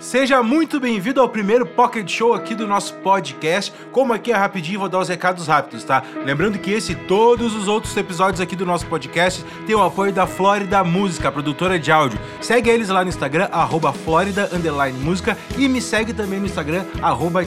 Seja muito bem-vindo ao primeiro Pocket Show aqui do nosso podcast. Como aqui é rapidinho, vou dar os recados rápidos, tá? Lembrando que esse e todos os outros episódios aqui do nosso podcast têm o apoio da Flórida Música, produtora de áudio. Segue eles lá no Instagram, arroba Música e me segue também no Instagram, arroba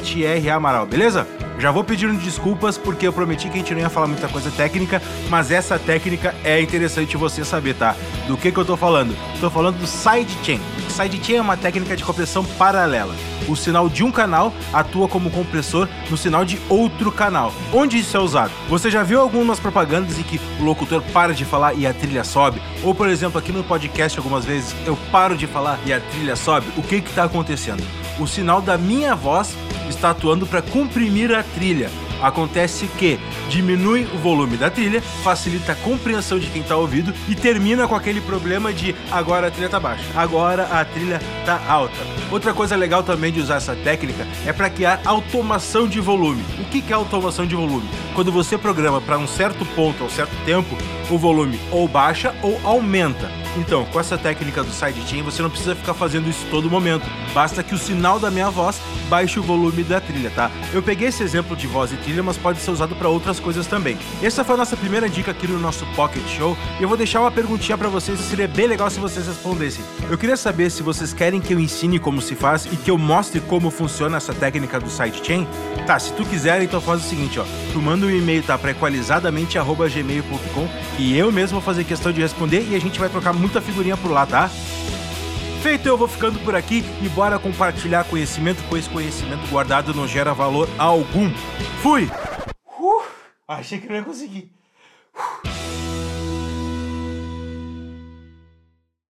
Amaral, beleza? Já vou pedindo desculpas porque eu prometi que a gente não ia falar muita coisa técnica, mas essa técnica é interessante você saber, tá? Do que que eu tô falando? Tô falando do sidechain. Sidechain é uma técnica de compressão paralela. O sinal de um canal atua como compressor no sinal de outro canal. Onde isso é usado? Você já viu algumas propagandas em que o locutor para de falar e a trilha sobe? Ou, por exemplo, aqui no podcast algumas vezes eu paro de falar e a trilha sobe? O que que tá acontecendo? O sinal da minha voz está atuando para comprimir a trilha. Acontece que diminui o volume da trilha, facilita a compreensão de quem está ouvindo e termina com aquele problema de agora a trilha está baixa, agora a trilha está alta. Outra coisa legal também de usar essa técnica é para criar automação de volume. O que é automação de volume? Quando você programa para um certo ponto ou certo tempo, o volume ou baixa ou aumenta. Então, com essa técnica do sidechain, você não precisa ficar fazendo isso todo momento. Basta que o sinal da minha voz baixe o volume da trilha, tá? Eu peguei esse exemplo de voz e trilha, mas pode ser usado para outras coisas também. Essa foi a nossa primeira dica aqui no nosso Pocket Show. E eu vou deixar uma perguntinha para vocês e seria bem legal se vocês respondessem. Eu queria saber se vocês querem que eu ensine como se faz e que eu mostre como funciona essa técnica do sidechain. Tá, se tu quiser, então faz o seguinte, ó. Tu manda um e-mail, tá? Pra equalizadamente.gmail.com e eu mesmo vou fazer questão de responder e a gente vai trocar muita figurinha por lá, tá? Feito, eu vou ficando por aqui e bora compartilhar conhecimento, pois conhecimento guardado não gera valor algum. Fui! Uh, achei que não ia conseguir. Uh.